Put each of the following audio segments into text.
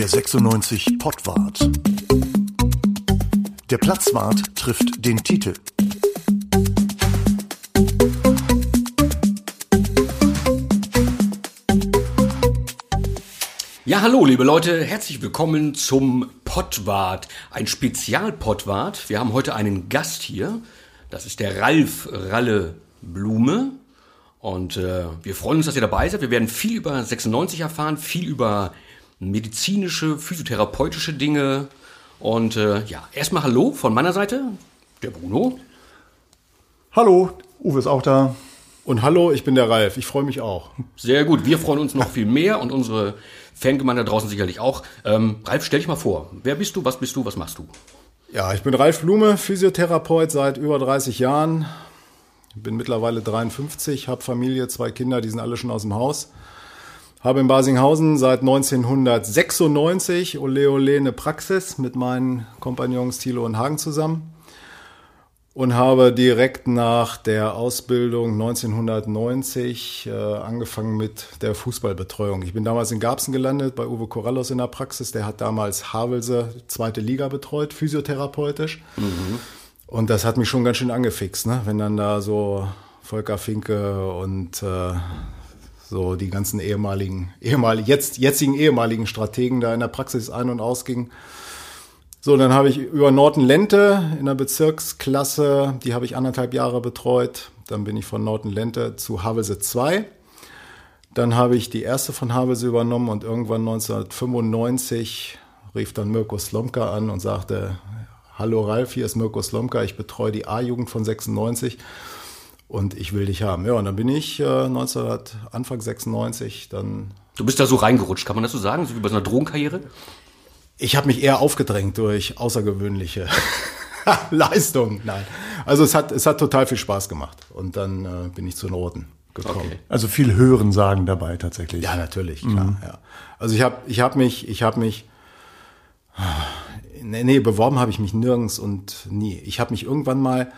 Der 96 Pottwart. Der Platzwart trifft den Titel. Ja, hallo, liebe Leute, herzlich willkommen zum Pottwart, ein Spezialpottwart. Wir haben heute einen Gast hier. Das ist der Ralf Ralle Blume. Und äh, wir freuen uns, dass ihr dabei seid. Wir werden viel über 96 erfahren, viel über medizinische, physiotherapeutische Dinge. Und äh, ja, erstmal Hallo von meiner Seite, der Bruno. Hallo, Uwe ist auch da. Und hallo, ich bin der Ralf. Ich freue mich auch. Sehr gut. Wir freuen uns noch viel mehr und unsere Fangemeinde da draußen sicherlich auch. Ähm, Ralf, stell dich mal vor. Wer bist du? Was bist du? Was machst du? Ja, ich bin Ralf Blume, Physiotherapeut seit über 30 Jahren. Bin mittlerweile 53, habe Familie, zwei Kinder, die sind alle schon aus dem Haus. Habe in Basinghausen seit 1996 ole ole eine Praxis mit meinen Kompagnons Thilo und Hagen zusammen und habe direkt nach der Ausbildung 1990 äh, angefangen mit der Fußballbetreuung. Ich bin damals in Garbsen gelandet bei Uwe Corrallos in der Praxis. Der hat damals Havelse zweite Liga betreut, physiotherapeutisch. Mhm. Und das hat mich schon ganz schön angefixt, ne? wenn dann da so Volker Finke und äh, so die ganzen ehemaligen, ehemaligen jetzt, jetzigen ehemaligen Strategen da in der Praxis ein- und ausgingen. So, dann habe ich über Norton Lente in der Bezirksklasse, die habe ich anderthalb Jahre betreut. Dann bin ich von Norton Lente zu Havelse 2. Dann habe ich die erste von Havelse übernommen und irgendwann 1995 rief dann Mirko Slomka an und sagte, hallo Ralf, hier ist Mirko Slomka, ich betreue die A-Jugend von 96 und ich will dich haben. Ja, und dann bin ich äh, 19, Anfang 96 dann... Du bist da so reingerutscht, kann man das so sagen, so wie bei so einer Drogenkarriere? Ich habe mich eher aufgedrängt durch außergewöhnliche Leistungen. Nein. Also es hat, es hat total viel Spaß gemacht. Und dann äh, bin ich zu Noten gekommen. Okay. Also viel Hören sagen dabei tatsächlich. Ja, natürlich, klar. Mhm. Ja. Also ich habe ich hab mich, ich habe mich, nee, nee beworben habe ich mich nirgends und nie. Ich habe mich irgendwann mal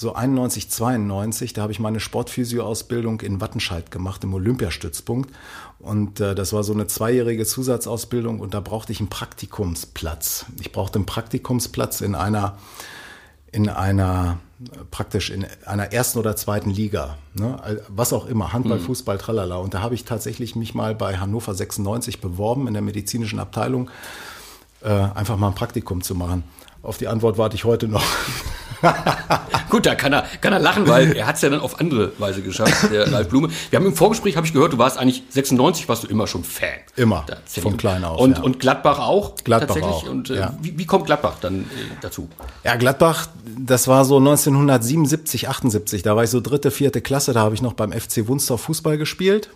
so 91, 92, da habe ich meine Sportphysio-Ausbildung in Wattenscheid gemacht, im Olympiastützpunkt. Und äh, das war so eine zweijährige Zusatzausbildung und da brauchte ich einen Praktikumsplatz. Ich brauchte einen Praktikumsplatz in einer, in einer, praktisch in einer ersten oder zweiten Liga. Ne? Was auch immer, Handball, mhm. Fußball, tralala. Und da habe ich tatsächlich mich mal bei Hannover 96 beworben in der medizinischen Abteilung, äh, einfach mal ein Praktikum zu machen. Auf die Antwort warte ich heute noch. Gut, da kann er, kann er lachen, weil er hat es ja dann auf andere Weise geschafft, der Ralf Blume. Wir haben im Vorgespräch, habe ich gehört, du warst eigentlich 96, warst du immer schon Fan. Immer, von klein auf. Und, ja. und Gladbach auch? Gladbach tatsächlich. auch, Und äh, ja. wie, wie kommt Gladbach dann äh, dazu? Ja, Gladbach, das war so 1977, 78, da war ich so dritte, vierte Klasse, da habe ich noch beim FC Wunstorf Fußball gespielt.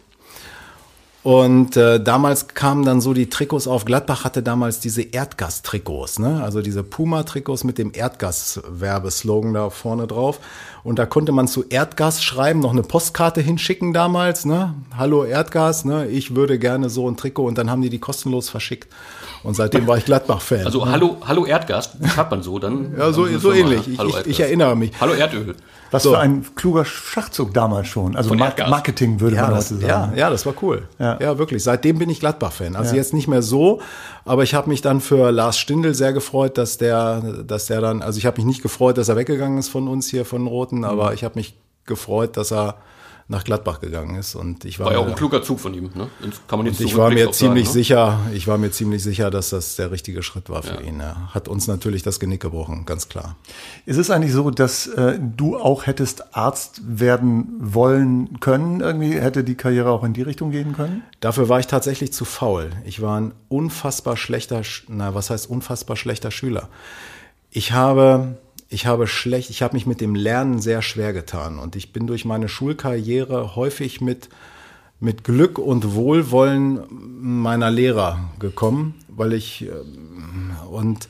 Und äh, damals kamen dann so die Trikots auf. Gladbach hatte damals diese Erdgas-Trikots, ne? also diese Puma-Trikots mit dem Erdgas-Werbeslogan da vorne drauf. Und da konnte man zu Erdgas schreiben, noch eine Postkarte hinschicken damals. Ne? Hallo Erdgas, ne? ich würde gerne so ein Trikot. Und dann haben die die kostenlos verschickt. Und seitdem war ich Gladbach-Fan. Also? Hallo, Hallo Erdgas, hat man so dann? Ja, so, so ähnlich. Ich, ich, ich, erinnere mich. Hallo Erdöl. Was so. für ein kluger Schachzug damals schon. Also Mar Marketing würde ja, man das, heute sagen. Ja, ja, das war cool. Ja, ja wirklich. Seitdem bin ich Gladbach-Fan. Also ja. jetzt nicht mehr so, aber ich habe mich dann für Lars Stindl sehr gefreut, dass der, dass der dann, also ich habe mich nicht gefreut, dass er weggegangen ist von uns hier von Roten, mhm. aber ich habe mich gefreut, dass er nach Gladbach gegangen ist und ich war, war ja auch ein kluger Zug von ihm, ne? kann man jetzt ich war mir ziemlich sagen, ne? sicher, ich war mir ziemlich sicher, dass das der richtige Schritt war für ja. ihn. Er hat uns natürlich das Genick gebrochen, ganz klar. Ist es eigentlich so, dass äh, du auch hättest Arzt werden wollen können? Irgendwie hätte die Karriere auch in die Richtung gehen können? Dafür war ich tatsächlich zu faul. Ich war ein unfassbar schlechter, na, was heißt unfassbar schlechter Schüler? Ich habe ich habe schlecht, ich habe mich mit dem Lernen sehr schwer getan und ich bin durch meine Schulkarriere häufig mit mit Glück und Wohlwollen meiner Lehrer gekommen, weil ich äh, und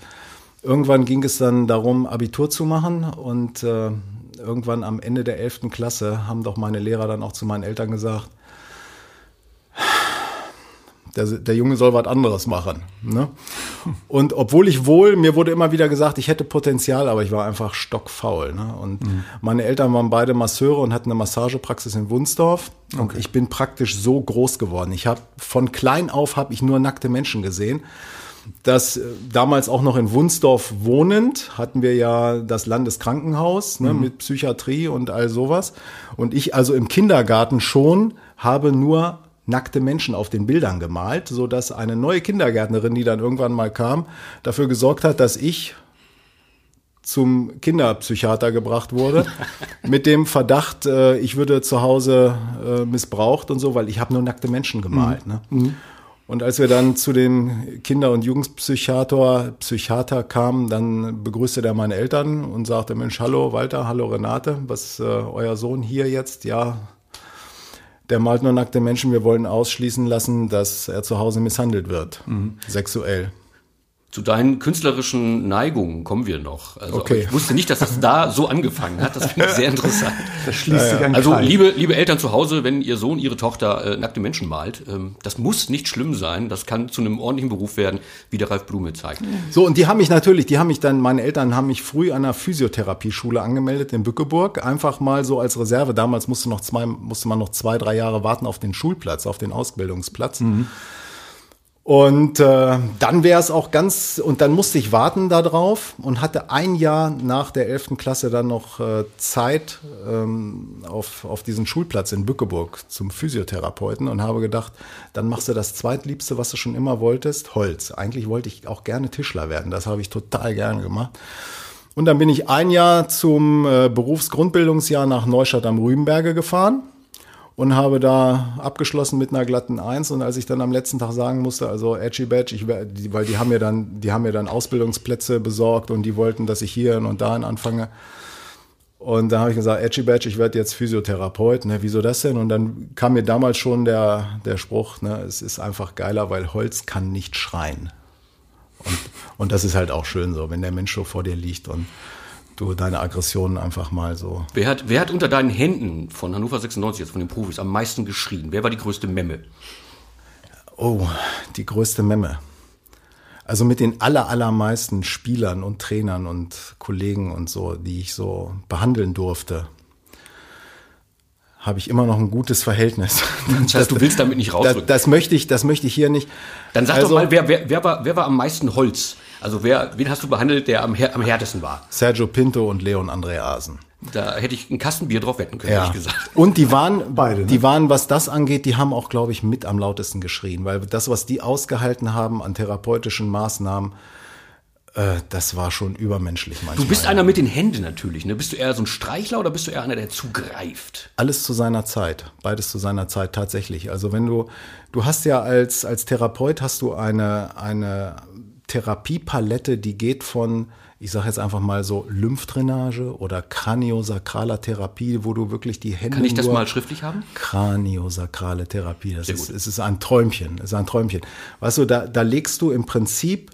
irgendwann ging es dann darum, Abitur zu machen und äh, irgendwann am Ende der 11. Klasse haben doch meine Lehrer dann auch zu meinen Eltern gesagt, Der, der Junge soll was anderes machen. Ne? Und obwohl ich wohl, mir wurde immer wieder gesagt, ich hätte Potenzial, aber ich war einfach stockfaul. Ne? Und mhm. meine Eltern waren beide Masseure und hatten eine Massagepraxis in Wunsdorf. Und ich bin praktisch so groß geworden. Ich habe von klein auf habe ich nur nackte Menschen gesehen. Das äh, damals auch noch in Wunsdorf wohnend hatten wir ja das Landeskrankenhaus ne, mhm. mit Psychiatrie und all sowas. Und ich also im Kindergarten schon habe nur nackte Menschen auf den Bildern gemalt, so dass eine neue Kindergärtnerin, die dann irgendwann mal kam, dafür gesorgt hat, dass ich zum Kinderpsychiater gebracht wurde mit dem Verdacht, äh, ich würde zu Hause äh, missbraucht und so, weil ich habe nur nackte Menschen gemalt. Mhm. Ne? Mhm. Und als wir dann zu den Kinder- und Jugendpsychiater Psychiater kamen, dann begrüßte der meine Eltern und sagte, Mensch, hallo Walter, hallo Renate, was äh, euer Sohn hier jetzt? Ja, der malt nur nackte Menschen. Wir wollen ausschließen lassen, dass er zu Hause misshandelt wird, mhm. sexuell. Zu deinen künstlerischen Neigungen kommen wir noch. Also, okay. Ich wusste nicht, dass das da so angefangen hat. Das finde ich sehr interessant. Das schließt sich an Also liebe, liebe Eltern zu Hause, wenn ihr Sohn, ihre Tochter äh, nackte Menschen malt, ähm, das muss nicht schlimm sein. Das kann zu einem ordentlichen Beruf werden, wie der Ralf Blume zeigt. So, und die haben mich natürlich, die haben mich dann, meine Eltern haben mich früh an einer Physiotherapieschule angemeldet in Bückeburg. Einfach mal so als Reserve. Damals musste, noch zwei, musste man noch zwei, drei Jahre warten auf den Schulplatz, auf den Ausbildungsplatz. Mhm. Und äh, dann wäre es auch ganz, und dann musste ich warten darauf und hatte ein Jahr nach der 11. Klasse dann noch äh, Zeit ähm, auf, auf diesen Schulplatz in Bückeburg zum Physiotherapeuten und habe gedacht, dann machst du das zweitliebste, was du schon immer wolltest, Holz. Eigentlich wollte ich auch gerne Tischler werden, das habe ich total gerne gemacht. Und dann bin ich ein Jahr zum äh, Berufsgrundbildungsjahr nach Neustadt am Rübenberge gefahren und habe da abgeschlossen mit einer glatten Eins. Und als ich dann am letzten Tag sagen musste, also Edgy Badge, ich, weil die haben mir dann, die haben mir dann Ausbildungsplätze besorgt und die wollten, dass ich hier und da anfange. Und da habe ich gesagt, Edgy Badge, ich werde jetzt Physiotherapeut. Ne, wieso das denn? Und dann kam mir damals schon der, der Spruch, ne, es ist einfach geiler, weil Holz kann nicht schreien. Und, und das ist halt auch schön so, wenn der Mensch so vor dir liegt und du deine Aggressionen einfach mal so. Wer hat, wer hat unter deinen Händen von Hannover 96 jetzt von den Profis am meisten geschrien? Wer war die größte Memme? Oh, die größte Memme. Also mit den aller, allermeisten Spielern und Trainern und Kollegen und so, die ich so behandeln durfte, habe ich immer noch ein gutes Verhältnis. Das heißt, du willst damit nicht rausrücken. Das, das, möchte ich, das möchte ich hier nicht. Dann sag also, doch mal, wer, wer, wer, war, wer war am meisten Holz? Also wer, wen hast du behandelt, der am, am härtesten war? Sergio Pinto und Leon Andreasen. Da hätte ich ein Kastenbier drauf wetten können, ja. ehrlich gesagt. Und die waren, beide, ne? die waren, was das angeht, die haben auch, glaube ich, mit am lautesten geschrien, weil das, was die ausgehalten haben an therapeutischen Maßnahmen, äh, das war schon übermenschlich manchmal. Du bist einer mit den Händen natürlich, ne? Bist du eher so ein Streichler oder bist du eher einer, der zugreift? Alles zu seiner Zeit. Beides zu seiner Zeit tatsächlich. Also wenn du, du hast ja als, als Therapeut hast du eine, eine Therapiepalette, die geht von, ich sage jetzt einfach mal so, Lymphdrainage oder kraniosakraler Therapie, wo du wirklich die Hände. Kann ich das mal schriftlich haben? Kraniosakrale Therapie, das ist, es ist ein Träumchen, es ist ein Träumchen. Weißt du, da, da legst du im Prinzip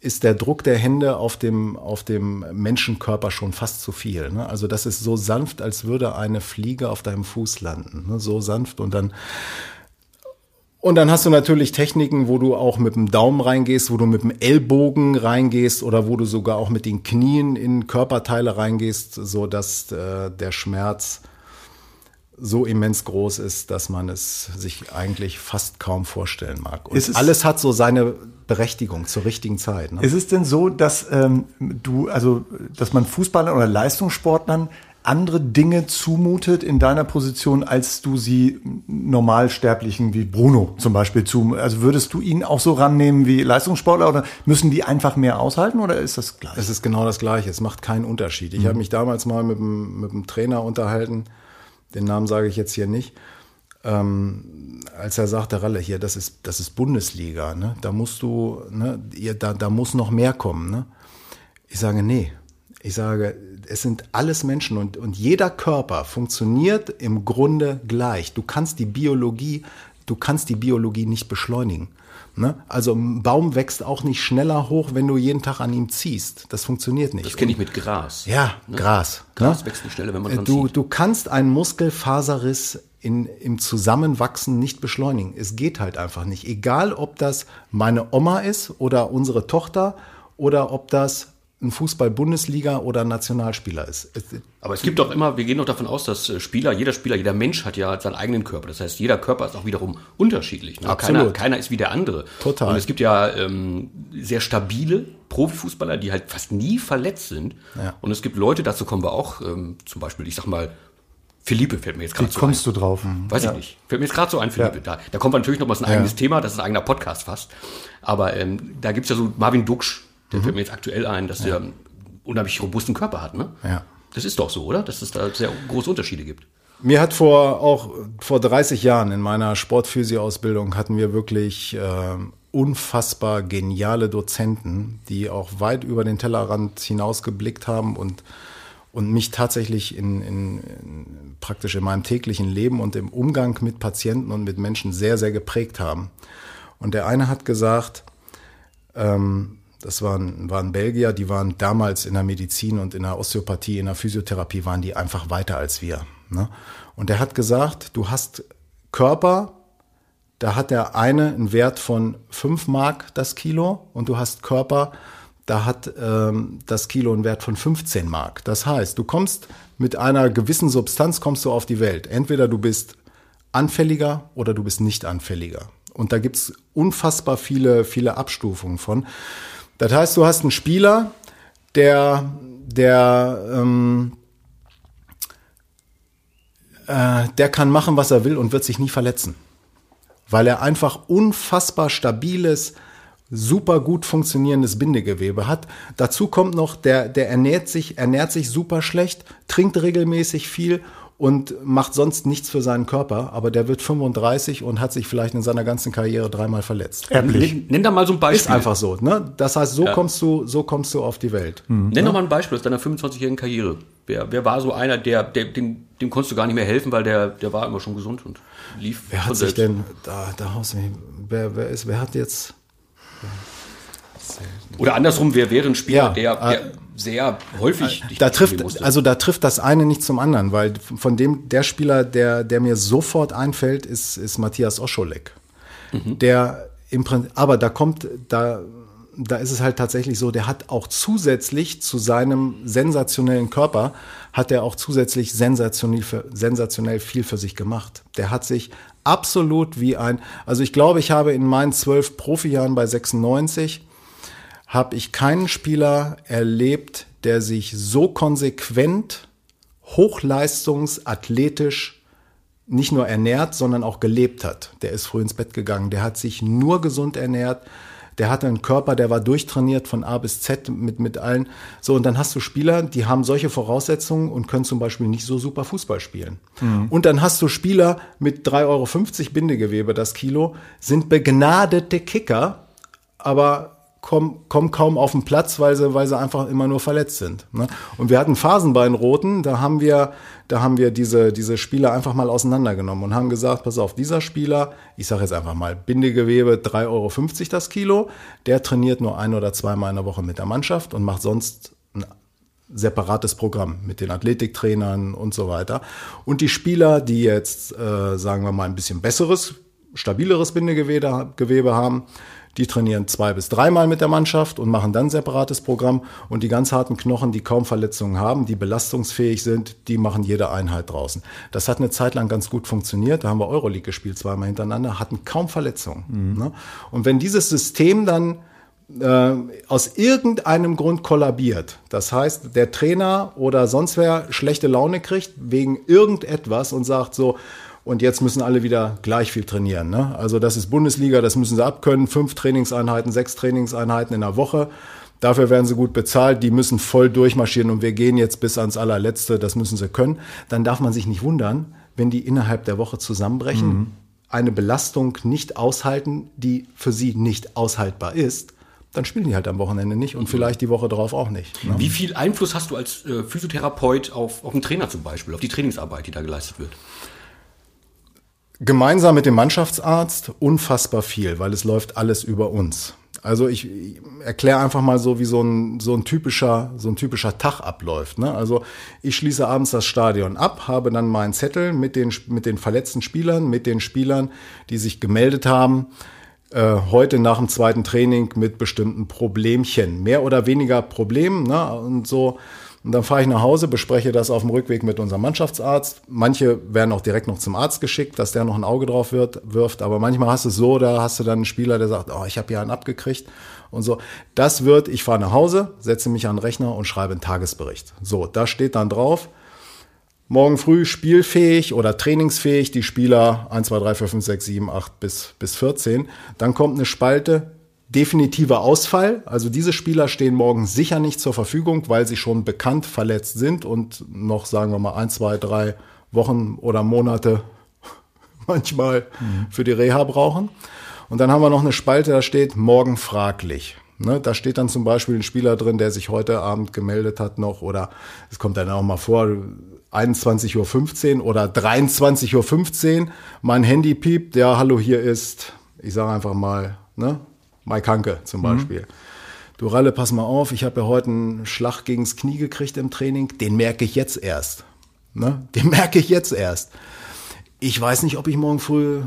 ist der Druck der Hände auf dem, auf dem Menschenkörper schon fast zu viel. Ne? Also das ist so sanft, als würde eine Fliege auf deinem Fuß landen. Ne? So sanft und dann und dann hast du natürlich Techniken, wo du auch mit dem Daumen reingehst, wo du mit dem Ellbogen reingehst oder wo du sogar auch mit den Knien in Körperteile reingehst, so dass äh, der Schmerz so immens groß ist, dass man es sich eigentlich fast kaum vorstellen mag. Und alles hat so seine Berechtigung zur richtigen Zeit. Ne? Ist es denn so, dass ähm, du, also dass man Fußballern oder Leistungssportlern andere Dinge zumutet in deiner Position, als du sie Normalsterblichen wie Bruno zum Beispiel zu. Also würdest du ihn auch so rannehmen wie Leistungssportler oder müssen die einfach mehr aushalten oder ist das gleich? Es ist genau das Gleiche. Es macht keinen Unterschied. Ich mhm. habe mich damals mal mit dem, mit dem Trainer unterhalten. Den Namen sage ich jetzt hier nicht. Ähm, als er sagte, Ralle, hier, das ist, das ist Bundesliga, ne? Da musst du, ne, da, da muss noch mehr kommen, ne? Ich sage, nee, ich sage, es sind alles Menschen und, und jeder Körper funktioniert im Grunde gleich. Du kannst die Biologie, du kannst die Biologie nicht beschleunigen. Ne? Also ein Baum wächst auch nicht schneller hoch, wenn du jeden Tag an ihm ziehst. Das funktioniert nicht. Das kenne ich mit Gras. Ja, ne? Gras. Gras ne? wächst nicht schneller, wenn man dran du, zieht. Du kannst einen Muskelfaserriss in, im Zusammenwachsen nicht beschleunigen. Es geht halt einfach nicht. Egal, ob das meine Oma ist oder unsere Tochter oder ob das ein Fußball-Bundesliga oder Nationalspieler ist. Aber es gibt doch immer, wir gehen doch davon aus, dass äh, Spieler, jeder Spieler, jeder Mensch hat ja seinen eigenen Körper. Das heißt, jeder Körper ist auch wiederum unterschiedlich. Ne? Absolut. Keiner, keiner ist wie der andere. Total. Und es gibt ja ähm, sehr stabile Profifußballer, die halt fast nie verletzt sind. Ja. Und es gibt Leute, dazu kommen wir auch, ähm, zum Beispiel, ich sag mal, Philippe fällt mir jetzt gerade Wie so kommst ein. du drauf? Weiß ich nicht. Fällt mir jetzt gerade so ein, Philippe. Da, da kommt man natürlich noch mal ein eigenes Thema, das ist ein eigener Podcast fast. Aber ähm, da gibt's ja so Marvin Duksch, der fällt mir jetzt aktuell ein, dass der einen unheimlich robusten Körper hat. Ne? Ja. Das ist doch so, oder? Dass es da sehr große Unterschiede gibt. Mir hat vor auch vor 30 Jahren in meiner Sportphysio-Ausbildung hatten wir wirklich äh, unfassbar geniale Dozenten, die auch weit über den Tellerrand hinausgeblickt haben und und mich tatsächlich in, in, in praktisch in meinem täglichen Leben und im Umgang mit Patienten und mit Menschen sehr sehr geprägt haben. Und der eine hat gesagt, ähm, das waren, waren Belgier, die waren damals in der Medizin und in der Osteopathie, in der Physiotherapie, waren die einfach weiter als wir. Ne? Und der hat gesagt, du hast Körper, da hat der eine einen Wert von 5 Mark das Kilo und du hast Körper, da hat ähm, das Kilo einen Wert von 15 Mark. Das heißt, du kommst mit einer gewissen Substanz kommst du auf die Welt. Entweder du bist anfälliger oder du bist nicht anfälliger. Und da gibt's unfassbar viele, viele Abstufungen von. Das heißt, du hast einen Spieler, der, der, ähm, äh, der kann machen, was er will und wird sich nie verletzen. Weil er einfach unfassbar stabiles, super gut funktionierendes Bindegewebe hat. Dazu kommt noch, der, der ernährt sich, ernährt sich super schlecht, trinkt regelmäßig viel und macht sonst nichts für seinen Körper, aber der wird 35 und hat sich vielleicht in seiner ganzen Karriere dreimal verletzt. Erblich. Nenn, nenn da mal so ein Beispiel. Ist einfach so, ne? Das heißt, so kommst du, so kommst du auf die Welt. Nenn doch mal ein Beispiel aus deiner 25-jährigen Karriere. Wer, wer war so einer, der, der dem, dem konntest du gar nicht mehr helfen, weil der, der war immer schon gesund und lief. Wer hat sich denn da, da haust du mich- wer, wer ist, wer hat jetzt, Oder andersrum, wer wäre ein Spieler, Ja, der, der äh, sehr häufig dich da trifft, also da trifft das eine nicht zum anderen, weil von dem, der Spieler, der, der mir sofort einfällt, ist, ist Matthias Oscholek. Der im Prinzip, aber da kommt, da, da ist es halt tatsächlich so, der hat auch zusätzlich zu seinem sensationellen Körper, hat er auch zusätzlich sensationell, für, sensationell viel für sich gemacht. Der hat sich absolut wie ein, also ich glaube, ich habe in meinen zwölf Profijahren bei 96 habe ich keinen Spieler erlebt, der sich so konsequent, hochleistungsathletisch nicht nur ernährt, sondern auch gelebt hat. Der ist früh ins Bett gegangen, der hat sich nur gesund ernährt, der hatte einen Körper, der war durchtrainiert von A bis Z mit, mit allen. So, und dann hast du Spieler, die haben solche Voraussetzungen und können zum Beispiel nicht so super Fußball spielen. Und dann hast du Spieler mit 3,50 Euro Bindegewebe das Kilo, sind begnadete Kicker, aber kommen, kommen kaum auf den Platz, weil sie, weil sie einfach immer nur verletzt sind. Ne? Und wir hatten Phasen bei den Roten, da haben wir, da haben wir diese, diese Spieler einfach mal auseinandergenommen und haben gesagt, pass auf, dieser Spieler, ich sage jetzt einfach mal, Bindegewebe 3,50 Euro das Kilo, der trainiert nur ein oder zweimal in der Woche mit der Mannschaft und macht sonst ein separates Programm mit den Athletiktrainern und so weiter. Und die Spieler, die jetzt, äh, sagen wir mal, ein bisschen besseres, stabileres Bindegewebe Gewebe haben, die trainieren zwei bis dreimal mit der Mannschaft und machen dann ein separates Programm. Und die ganz harten Knochen, die kaum Verletzungen haben, die belastungsfähig sind, die machen jede Einheit draußen. Das hat eine Zeit lang ganz gut funktioniert. Da haben wir Euroleague gespielt, zweimal hintereinander, hatten kaum Verletzungen. Ne? Und wenn dieses System dann äh, aus irgendeinem Grund kollabiert. Das heißt, der Trainer oder sonst wer schlechte Laune kriegt wegen irgendetwas und sagt so, und jetzt müssen alle wieder gleich viel trainieren. Ne? Also das ist Bundesliga, das müssen sie abkönnen. Fünf Trainingseinheiten, sechs Trainingseinheiten in der Woche. Dafür werden sie gut bezahlt, die müssen voll durchmarschieren und wir gehen jetzt bis ans allerletzte, das müssen sie können. Dann darf man sich nicht wundern, wenn die innerhalb der Woche zusammenbrechen, eine Belastung nicht aushalten, die für sie nicht aushaltbar ist, dann spielen die halt am Wochenende nicht und vielleicht die Woche darauf auch nicht. Ne? Wie viel Einfluss hast du als äh, Physiotherapeut auf, auf den Trainer zum Beispiel, auf die Trainingsarbeit, die da geleistet wird? Gemeinsam mit dem Mannschaftsarzt unfassbar viel, weil es läuft alles über uns. Also ich, erkläre einfach mal so, wie so ein, so ein typischer, so ein typischer Tag abläuft. Ne? Also ich schließe abends das Stadion ab, habe dann meinen Zettel mit den, mit den verletzten Spielern, mit den Spielern, die sich gemeldet haben, äh, heute nach dem zweiten Training mit bestimmten Problemchen. Mehr oder weniger Problemen, ne? Und so. Und dann fahre ich nach Hause, bespreche das auf dem Rückweg mit unserem Mannschaftsarzt. Manche werden auch direkt noch zum Arzt geschickt, dass der noch ein Auge drauf wird, wirft. Aber manchmal hast du es so, da hast du dann einen Spieler, der sagt, oh, ich habe ja einen abgekriegt und so. Das wird, ich fahre nach Hause, setze mich an den Rechner und schreibe einen Tagesbericht. So, da steht dann drauf, morgen früh spielfähig oder trainingsfähig, die Spieler 1, 2, 3, 4, 5, 6, 7, 8 bis, bis 14. Dann kommt eine Spalte, definitiver Ausfall. Also diese Spieler stehen morgen sicher nicht zur Verfügung, weil sie schon bekannt verletzt sind und noch, sagen wir mal, ein, zwei, drei Wochen oder Monate manchmal mhm. für die Reha brauchen. Und dann haben wir noch eine Spalte, da steht morgen fraglich. Ne, da steht dann zum Beispiel ein Spieler drin, der sich heute Abend gemeldet hat noch oder es kommt dann auch mal vor, 21.15 Uhr oder 23.15 Uhr, mein Handy piept, ja, hallo, hier ist, ich sage einfach mal, ne, Mike Hanke zum mhm. Beispiel. Mhm. Du Ralle, pass mal auf, ich habe ja heute einen Schlag gegens Knie gekriegt im Training, den merke ich jetzt erst. Ne? Den merke ich jetzt erst. Ich weiß nicht, ob ich morgen früh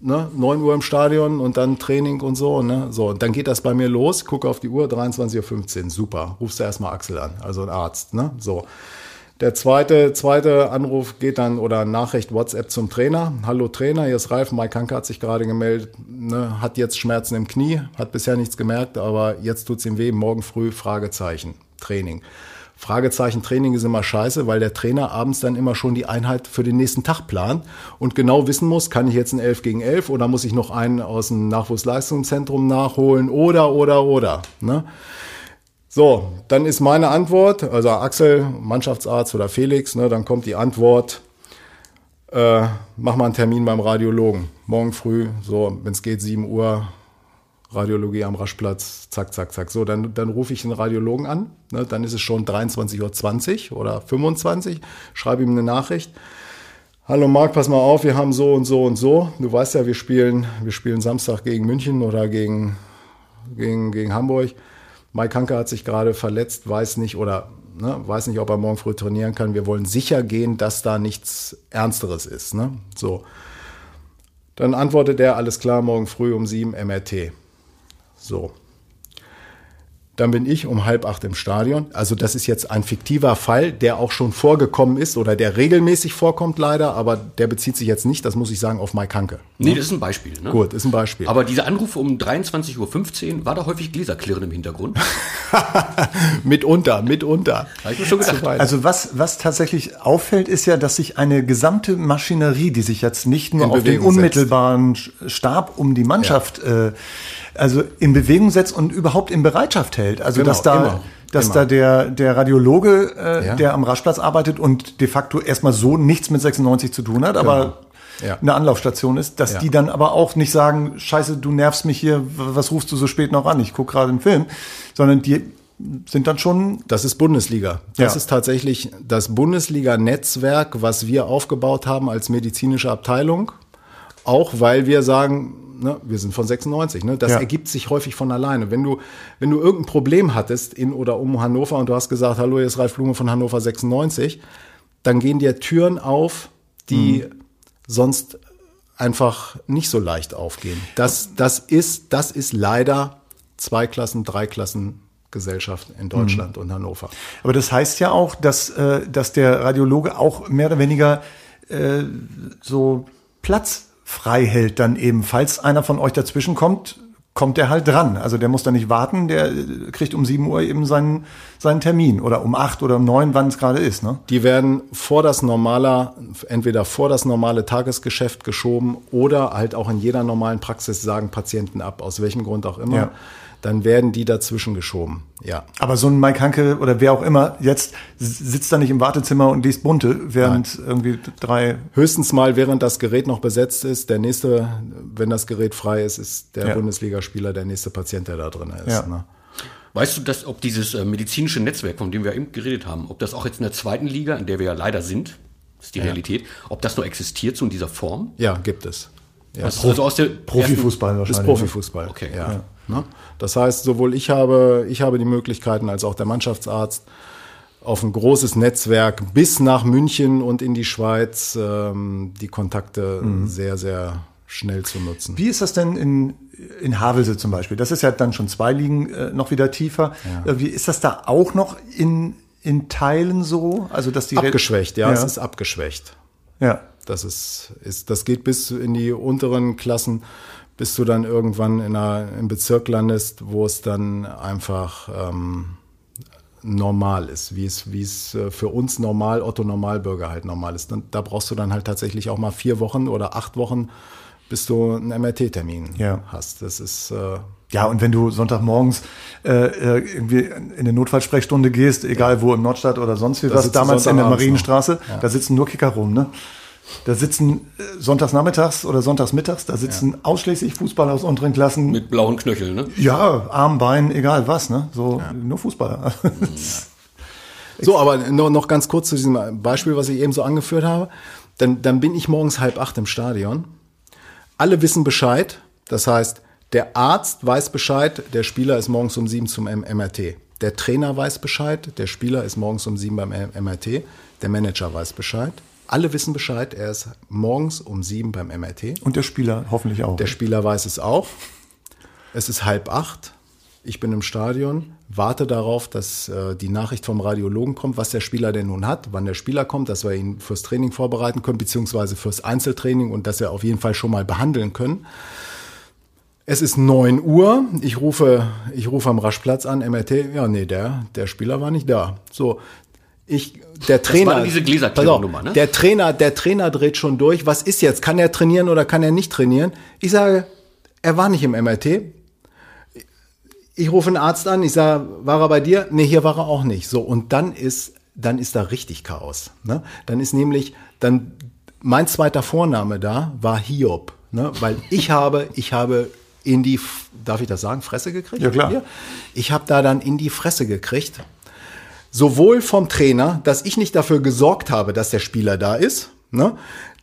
ne, 9 Uhr im Stadion und dann Training und so. Ne? So, und dann geht das bei mir los, gucke auf die Uhr, 23.15 Uhr, super. Rufst du erstmal Axel an, also ein Arzt. Ne? So. Der zweite, zweite Anruf geht dann oder Nachricht WhatsApp zum Trainer. Hallo Trainer, hier ist Ralf. Mike Hanke hat sich gerade gemeldet, ne, hat jetzt Schmerzen im Knie, hat bisher nichts gemerkt, aber jetzt tut's ihm weh. Morgen früh Fragezeichen Training. Fragezeichen Training ist immer scheiße, weil der Trainer abends dann immer schon die Einheit für den nächsten Tag plant und genau wissen muss, kann ich jetzt ein 11 gegen 11 oder muss ich noch einen aus dem Nachwuchsleistungszentrum nachholen oder, oder, oder. Ne? So, dann ist meine Antwort, also Axel, Mannschaftsarzt oder Felix, ne, dann kommt die Antwort, äh, mach mal einen Termin beim Radiologen. Morgen früh, so, wenn es geht, 7 Uhr, Radiologie am Raschplatz, zack, zack, zack. So, dann, dann rufe ich den Radiologen an, ne, dann ist es schon 23.20 Uhr oder 25, schreibe ihm eine Nachricht. Hallo Marc, pass mal auf, wir haben so und so und so. Du weißt ja, wir spielen, wir spielen Samstag gegen München oder gegen, gegen, gegen Hamburg. Mike Hanke hat sich gerade verletzt, weiß nicht oder ne, weiß nicht, ob er morgen früh trainieren kann. Wir wollen sicher gehen, dass da nichts Ernsteres ist. Ne? So. Dann antwortet er, alles klar, morgen früh um sieben MRT. So. Dann bin ich um halb acht im Stadion. Also das ist jetzt ein fiktiver Fall, der auch schon vorgekommen ist oder der regelmäßig vorkommt leider, aber der bezieht sich jetzt nicht, das muss ich sagen, auf Mike Hanke. Nee, das ist ein Beispiel. Ne? Gut, ist ein Beispiel. Aber dieser Anruf um 23.15 Uhr, war da häufig Gläserklirren im Hintergrund? mitunter, mitunter. ich mir schon gedacht. Also was, was tatsächlich auffällt, ist ja, dass sich eine gesamte Maschinerie, die sich jetzt nicht nur in auf Bewegung den unmittelbaren setzt. Stab um die Mannschaft ja. äh, also in Bewegung setzt und überhaupt in Bereitschaft hält. Also genau, dass da immer, dass immer. da der der Radiologe, äh, ja. der am Raschplatz arbeitet und de facto erstmal so nichts mit 96 zu tun hat, genau. aber ja. eine Anlaufstation ist, dass ja. die dann aber auch nicht sagen, scheiße, du nervst mich hier, was rufst du so spät noch an? Ich guck gerade einen Film, sondern die sind dann schon. Das ist Bundesliga. Das ja. ist tatsächlich das Bundesliga-Netzwerk, was wir aufgebaut haben als medizinische Abteilung. Auch weil wir sagen, ne, wir sind von 96, ne? Das ja. ergibt sich häufig von alleine. Wenn du, wenn du irgendein Problem hattest in oder um Hannover und du hast gesagt, hallo, hier ist Ralf Blume von Hannover 96, dann gehen dir Türen auf, die mhm. sonst einfach nicht so leicht aufgehen. Das, das ist, das ist leider zwei Klassen, drei Klassen Gesellschaft in Deutschland mhm. und Hannover. Aber das heißt ja auch, dass, äh, dass der Radiologe auch mehr oder weniger äh, so Platz frei hält, dann eben, falls einer von euch dazwischen kommt, kommt der halt dran. Also der muss da nicht warten, der kriegt um 7 Uhr eben seinen, seinen Termin oder um 8 oder um 9, wann es gerade ist. Ne? Die werden vor das normale, entweder vor das normale Tagesgeschäft geschoben oder halt auch in jeder normalen Praxis sagen Patienten ab, aus welchem Grund auch immer. Ja dann werden die dazwischen geschoben. Ja. Aber so ein Mike Hanke oder wer auch immer jetzt sitzt da nicht im Wartezimmer und liest bunte, während Nein. irgendwie drei. Höchstens mal, während das Gerät noch besetzt ist. Der nächste, wenn das Gerät frei ist, ist der ja. Bundesligaspieler der nächste Patient, der da drin ist. Ja. Ne? Weißt du, dass, ob dieses äh, medizinische Netzwerk, von dem wir eben geredet haben, ob das auch jetzt in der zweiten Liga, in der wir ja leider sind, ist die ja. Realität, ob das noch existiert, so in dieser Form? Ja, gibt es. Ja. Also, also aus der Profifußball wahrscheinlich. Ist ne? Profifußball. Okay. Ja. ja. Ne? Das heißt, sowohl ich habe, ich habe die Möglichkeiten als auch der Mannschaftsarzt auf ein großes Netzwerk bis nach München und in die Schweiz ähm, die Kontakte mhm. sehr, sehr schnell zu nutzen. Wie ist das denn in, in Havelse zum Beispiel? Das ist ja dann schon zwei Ligen äh, noch wieder tiefer. Ja. Äh, wie ist das da auch noch in, in Teilen so? Also dass die abgeschwächt, ja, ja, es ist abgeschwächt. Ja. Das ist, ist, das geht bis in die unteren Klassen, bis du dann irgendwann in einer, im Bezirk landest, wo es dann einfach ähm, normal ist, wie es, wie es äh, für uns normal, Otto Normalbürger halt normal ist. Und da brauchst du dann halt tatsächlich auch mal vier Wochen oder acht Wochen, bis du einen MRT-Termin ja. hast. Das ist äh, ja, und wenn du Sonntagmorgens äh, äh, irgendwie in eine Notfallsprechstunde gehst, egal wo im Nordstadt oder sonst wie was, damals in der Marienstraße, ja. da sitzen nur Kicker rum, ne? Da sitzen äh, sonntags nachmittags oder sonntags mittags, da sitzen ja. ausschließlich Fußballer aus unteren Klassen. Mit blauen Knöcheln, ne? Ja, Arm, Bein, egal was, ne? So, ja. nur Fußballer. Ja. so, aber noch, noch ganz kurz zu diesem Beispiel, was ich eben so angeführt habe. Dann, dann bin ich morgens halb acht im Stadion. Alle wissen Bescheid. Das heißt, der Arzt weiß Bescheid, der Spieler ist morgens um sieben zum MRT. Der Trainer weiß Bescheid, der Spieler ist morgens um sieben beim MRT. Der Manager weiß Bescheid. Alle wissen Bescheid, er ist morgens um sieben beim MRT. Und der Spieler hoffentlich auch. Der Spieler weiß es auch. Es ist halb acht. Ich bin im Stadion, warte darauf, dass äh, die Nachricht vom Radiologen kommt, was der Spieler denn nun hat, wann der Spieler kommt, dass wir ihn fürs Training vorbereiten können, beziehungsweise fürs Einzeltraining und dass wir auf jeden Fall schon mal behandeln können. Es ist neun Uhr. Ich rufe, ich rufe am Raschplatz an, MRT. Ja, nee, der, der Spieler war nicht da. So, ich, der Trainer, das war diese Gläserklärnummer, ne? Der Trainer, der Trainer dreht schon durch. Was ist jetzt? Kann er trainieren oder kann er nicht trainieren? Ich sage, er war nicht im MRT. Ich rufe einen Arzt an. Ich sage, war er bei dir? Nee, hier war er auch nicht. So. Und dann ist, dann ist da richtig Chaos. Ne? Dann ist nämlich, dann, mein zweiter Vorname da war Hiob. Ne? Weil ich habe, ich habe in die, darf ich das sagen, Fresse gekriegt? Ja, klar. Ich habe da dann in die Fresse gekriegt sowohl vom Trainer, dass ich nicht dafür gesorgt habe, dass der Spieler da ist, ne?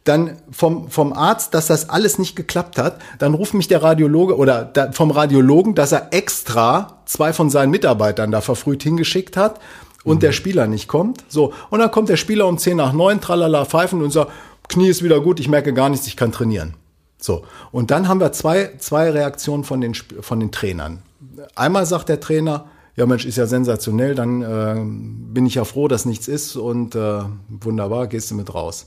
dann vom, vom Arzt, dass das alles nicht geklappt hat, dann ruft mich der Radiologe oder da, vom Radiologen, dass er extra zwei von seinen Mitarbeitern da verfrüht hingeschickt hat und mhm. der Spieler nicht kommt. So, und dann kommt der Spieler um 10 nach 9, tralala, pfeifen und sagt, Knie ist wieder gut, ich merke gar nichts, ich kann trainieren. So, und dann haben wir zwei, zwei Reaktionen von den, von den Trainern. Einmal sagt der Trainer, ja Mensch, ist ja sensationell, dann äh, bin ich ja froh, dass nichts ist und äh, wunderbar, gehst du mit raus.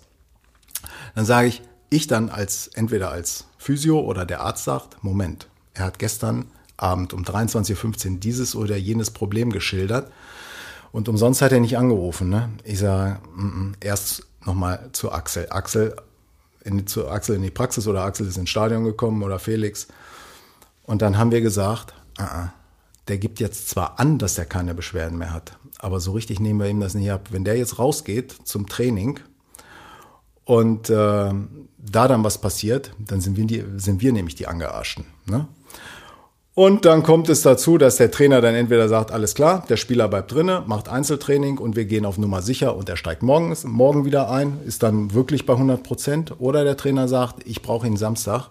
Dann sage ich, ich dann als entweder als Physio oder der Arzt sagt, Moment, er hat gestern Abend um 23.15 Uhr dieses oder jenes Problem geschildert und umsonst hat er nicht angerufen. Ne? Ich sage, mm -mm, erst nochmal zu Axel. Axel in, zu Axel in die Praxis oder Axel ist ins Stadion gekommen oder Felix. Und dann haben wir gesagt, uh -uh, der gibt jetzt zwar an, dass er keine Beschwerden mehr hat, aber so richtig nehmen wir ihm das nicht ab. Wenn der jetzt rausgeht zum Training und äh, da dann was passiert, dann sind wir, die, sind wir nämlich die Angearschten. Ne? Und dann kommt es dazu, dass der Trainer dann entweder sagt, alles klar, der Spieler bleibt drinne, macht Einzeltraining und wir gehen auf Nummer sicher und er steigt morgens, morgen wieder ein, ist dann wirklich bei 100 Prozent. Oder der Trainer sagt, ich brauche ihn Samstag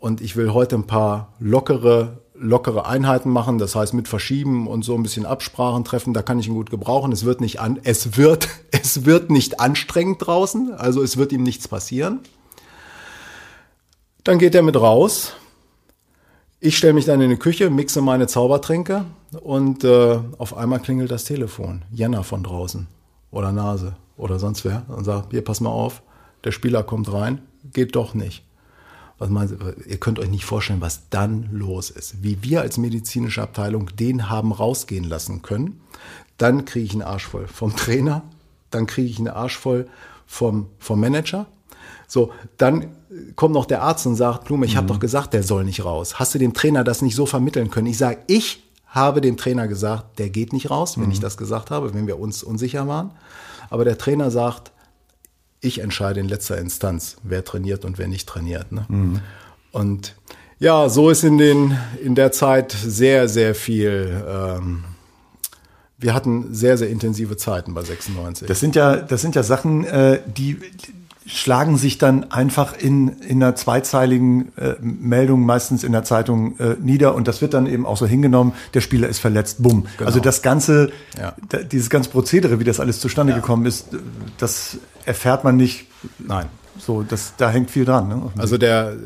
und ich will heute ein paar lockere lockere Einheiten machen, das heißt mit Verschieben und so ein bisschen Absprachen treffen, da kann ich ihn gut gebrauchen. Es wird nicht an, es wird, es wird nicht anstrengend draußen, also es wird ihm nichts passieren. Dann geht er mit raus. Ich stelle mich dann in die Küche, mixe meine Zaubertränke und äh, auf einmal klingelt das Telefon. Jenna von draußen oder Nase oder sonst wer und sagt, hier, pass mal auf, der Spieler kommt rein, geht doch nicht was man, ihr könnt euch nicht vorstellen, was dann los ist. Wie wir als medizinische Abteilung den haben rausgehen lassen können, dann kriege ich einen Arsch voll vom Trainer, dann kriege ich einen Arsch voll vom, vom Manager. So, dann kommt noch der Arzt und sagt, Blume, ich mhm. habe doch gesagt, der soll nicht raus. Hast du dem Trainer das nicht so vermitteln können? Ich sage, ich habe dem Trainer gesagt, der geht nicht raus, wenn mhm. ich das gesagt habe, wenn wir uns unsicher waren. Aber der Trainer sagt, ich entscheide in letzter Instanz, wer trainiert und wer nicht trainiert. Ne? Mhm. Und ja, so ist in, den, in der Zeit sehr, sehr viel. Ähm, wir hatten sehr, sehr intensive Zeiten bei 96. Das sind ja, das sind ja Sachen, äh, die schlagen sich dann einfach in, in einer zweizeiligen äh, Meldung, meistens in der Zeitung, äh, nieder und das wird dann eben auch so hingenommen, der Spieler ist verletzt, bumm. Genau. Also das ganze, Ja. dieses ganze Prozedere, wie das alles zustande gekommen ist, das erfährt man nicht Nein. so, das, da hängt viel dran. Ne? Also der,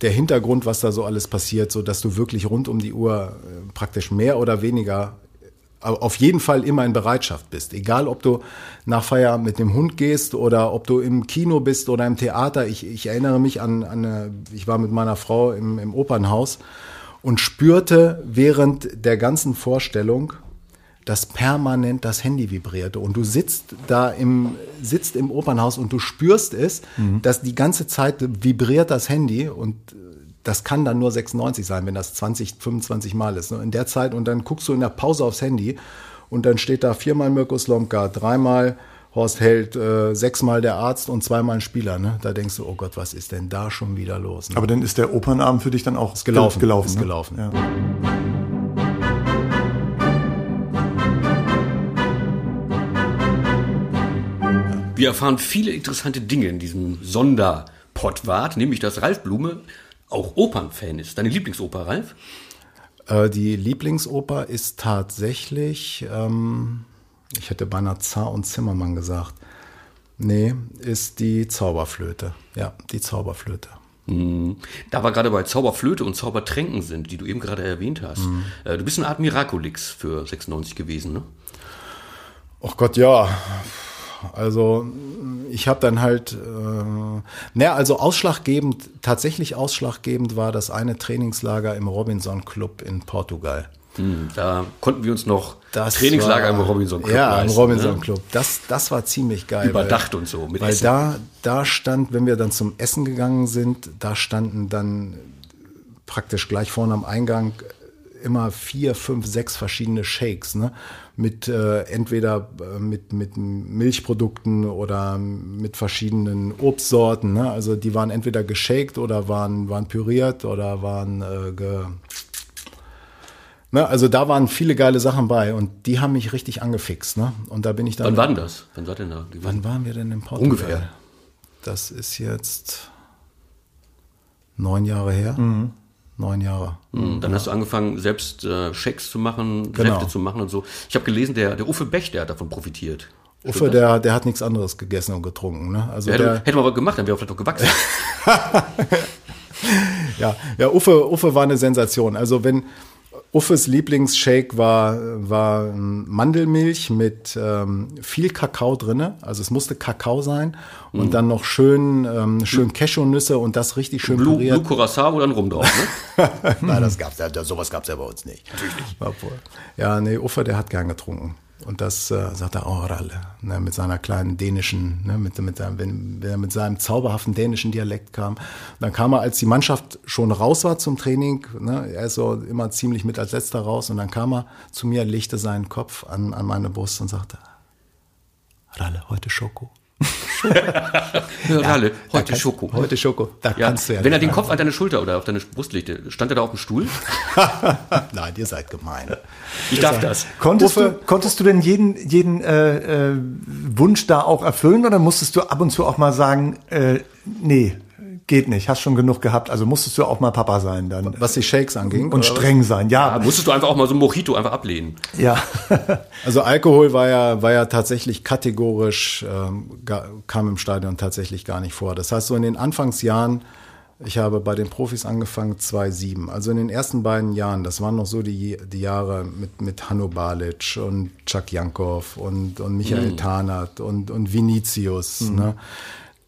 der Hintergrund, was da so alles passiert, so dass du wirklich rund um die Uhr äh, praktisch mehr oder weniger äh, auf jeden Fall immer in Bereitschaft bist. Egal, ob du nach Feierabend mit dem Hund gehst oder ob du im Kino bist oder im Theater. Ich, ich erinnere mich an, an eine, ich war mit meiner Frau im, im Opernhaus und spürte während der ganzen Vorstellung, dass permanent das Handy vibrierte und du sitzt da im sitzt im Opernhaus und du spürst es, dass die ganze Zeit vibriert das Handy und äh, das kann dann nur 96 sein, wenn das 20, 25 Mal ist. ne? In der Zeit und dann guckst du in der Pause aufs Handy und dann steht da viermal Mirko Slomka, dreimal Horst Held, äh, sechsmal der Arzt und zweimal ein Spieler. Ne? Da denkst du, oh Gott, was ist denn da schon wieder los? Ne? Aber dann ist der Opernabend für dich dann auch gelaufen, gelaufen. ist ne? gelaufen. Ja. Wir erfahren viele interessante Dinge in diesem Sonderpottwart, nämlich dass Ralf Blume auch Opernfan ist. Deine Lieblingsoper, Ralf? Äh, die Lieblingsoper ist tatsächlich, ähm, ich hätte beinahe Zar und Zimmermann gesagt. Nee, ist die Zauberflöte. Ja, die Zauberflöte. Hm. Da wir gerade bei Zauberflöte und Zaubertränken sind, die du eben gerade erwähnt hast. Äh, Du bist eine Art Miraculix für 96 gewesen, ne? Ach Gott, ja. Also ich habe dann halt, äh, naja, also ausschlaggebend, tatsächlich ausschlaggebend war das eine Trainingslager im Robinson Club in Portugal. Hm, Da konnten wir uns noch Das Trainingslager war- im Robinson Club Ja, im leisten, Robinson ne? Club. Das, das war ziemlich geil. Überdacht und so, weil Essen. da, da stand, wenn wir dann zum Essen gegangen sind, da standen dann praktisch gleich vorne am Eingang immer vier, fünf, sechs verschiedene Shakes, ne? Mit äh, entweder äh, mit, mit Milchprodukten oder mit verschiedenen Obstsorten. Ne? Also die waren entweder geshaked oder waren, waren püriert oder waren äh, ge, Ne, also da waren viele geile Sachen bei und die haben mich richtig angefixt. Ne? Und da bin ich dann. Wann war denn das? Wann ihr denn da gewesen? Wann waren wir denn in Portugal? Ungefähr. Das ist jetzt neun Jahre her. Neun Jahre. Hm, Dann hast du angefangen, selbst äh, Shakes zu machen, Genau. Säfte zu machen und so. Ich habe gelesen, der, der Uffe Bech, der hat davon profitiert. Uffe, der, der hat nichts anderes gegessen und getrunken. Ne? Also Der hätte, der, hätte man aber gemacht, dann wäre er vielleicht noch gewachsen. ja, ja Uffe, Uffe war eine Sensation. Also wenn Uffes Lieblingsshake war, war ähm, Mandelmilch mit ähm, viel Kakao drinne. Also es musste Kakao sein und Mhm. dann noch schön, ähm, schön Cashewnüsse und das richtig schön Blue, püriert. Blue Curacao oder ein Rum drauf, ne? Nein, das gab's ja, sowas gab's ja bei uns nicht. Natürlich nicht. Ja, nee, Uffe, der hat gern getrunken. Und das äh, sagt er, oh, Ralle, ne, mit seiner kleinen dänischen, ne, mit, mit, seinem, wenn, wenn er mit seinem zauberhaften dänischen Dialekt kam. Dann kam er, als die Mannschaft schon raus war zum Training, ne, er ist so immer ziemlich mit als letzter raus, und dann kam er zu mir, legte seinen Kopf an, an meine Brust und sagte, Ralle, heute Schoko. Ralle, heute Schoko. Heute Schoko. Da Ja, kannst du ja wenn er den Kopf an deine Schulter oder auf deine Brust legte, stand er da auf dem Stuhl? Nein, ihr seid gemein. Ich darf das. Konntest, du, konntest du denn jeden, jeden äh, äh, Wunsch da auch erfüllen oder musstest du ab und zu auch mal sagen, äh, nee, geht nicht, hast schon genug gehabt, also musstest du auch mal Papa sein dann Was die Shakes anging. und was? streng sein, Da ja, musstest du einfach auch mal so ein Mojito einfach ablehnen. ja. Also Alkohol war ja, war ja tatsächlich kategorisch, ähm, kam im Stadion tatsächlich gar nicht vor. Das heißt, so in den Anfangsjahren, ich habe bei den Profis angefangen 2007. Also in den ersten beiden Jahren, das waren noch so die, die Jahre mit, mit Hanno Balic und Chuck Jankov und, und Michael Tarnat und, und Vinicius. Ne?